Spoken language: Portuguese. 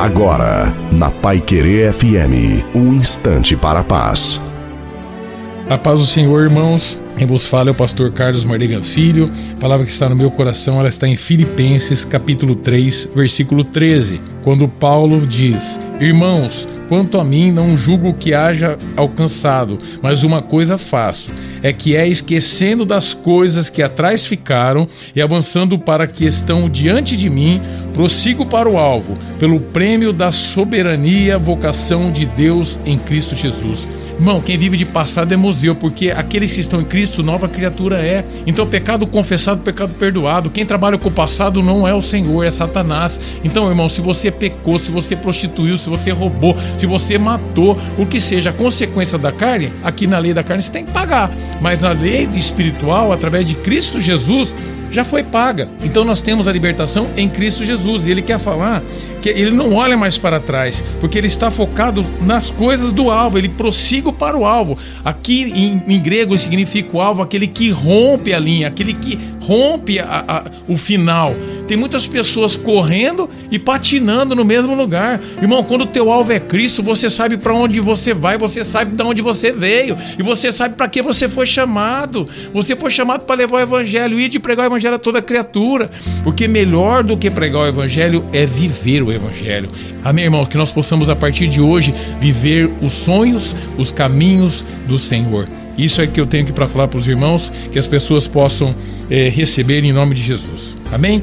Agora, na Pai Querer FM, um instante para a paz. A paz do Senhor, irmãos. Quem vos fala é o pastor Carlos Mardegan Filho. A palavra que está no meu coração, ela está em Filipenses, capítulo 3, versículo 13, quando Paulo diz: Irmãos, quanto a mim, não julgo que haja alcançado, mas uma coisa faço é que é esquecendo das coisas que atrás ficaram e avançando para que estão diante de mim, prossigo para o alvo, pelo prêmio da soberania, vocação de Deus em Cristo Jesus. Irmão, quem vive de passado é museu, porque aqueles que estão em Cristo, nova criatura é. Então, pecado confessado, pecado perdoado. Quem trabalha com o passado não é o Senhor, é Satanás. Então, irmão, se você pecou, se você prostituiu, se você roubou, se você matou, o que seja a consequência da carne, aqui na lei da carne você tem que pagar. Mas na lei espiritual, através de Cristo Jesus, já foi paga. Então nós temos a libertação em Cristo Jesus. E ele quer falar que ele não olha mais para trás, porque ele está focado nas coisas do alvo, ele prossiga para o alvo. Aqui em, em grego significa o alvo, aquele que rompe a linha, aquele que rompe a, a, o final. Tem muitas pessoas correndo e patinando no mesmo lugar. Irmão, quando o teu alvo é Cristo, você sabe para onde você vai, você sabe de onde você veio e você sabe para que você foi chamado. Você foi chamado para levar o evangelho e de pregar o evangelho a toda criatura, porque melhor do que pregar o evangelho é viver o evangelho. Amém, irmãos, que nós possamos a partir de hoje viver os sonhos, os caminhos do Senhor. Isso é que eu tenho que para falar para os irmãos, que as pessoas possam é, receber em nome de Jesus. Amém?